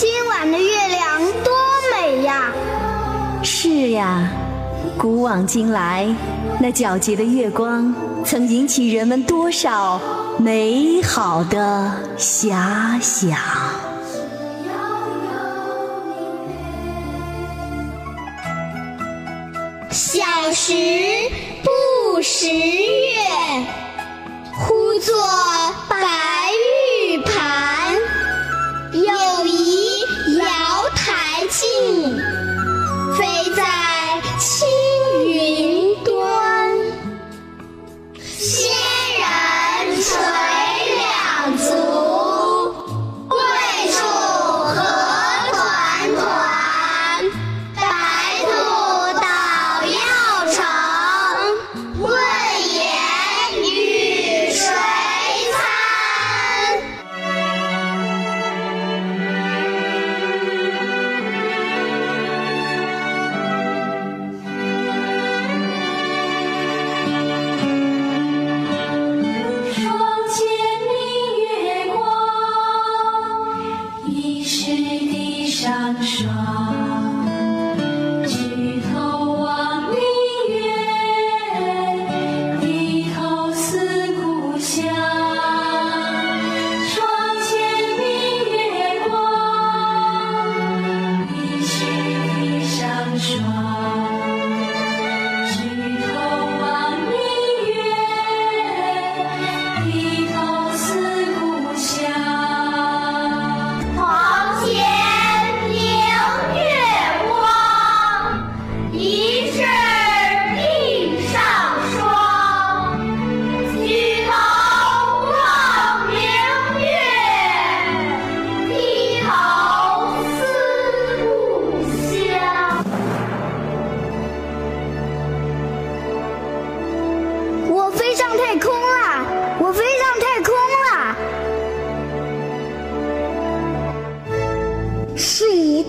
今晚的月亮多美呀！是呀，古往今来，那皎洁的月光曾引起人们多少美好的遐想。小时不识月，呼作白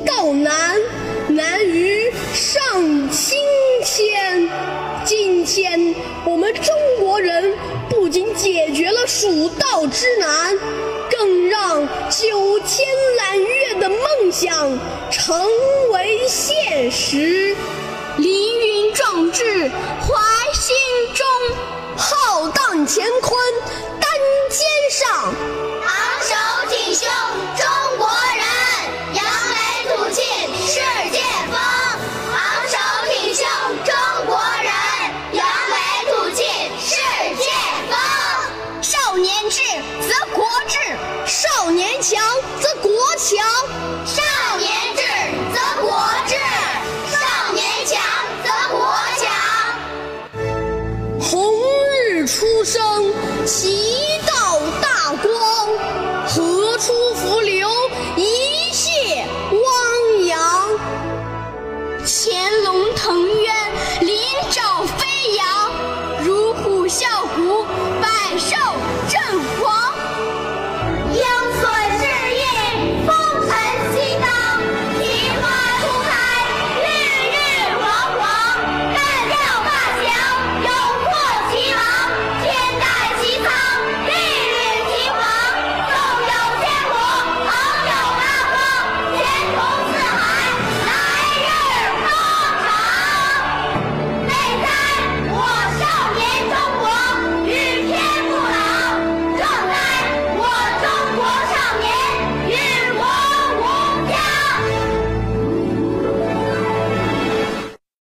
道难，难于上青天。今天我们中国人不仅解决了蜀道之难，更让九天揽月的梦想成为现实。凌云壮志怀心中，浩荡乾坤生其道大光河出伏流一泻汪洋？潜龙腾渊鳞爪飞扬乳虎啸谷百兽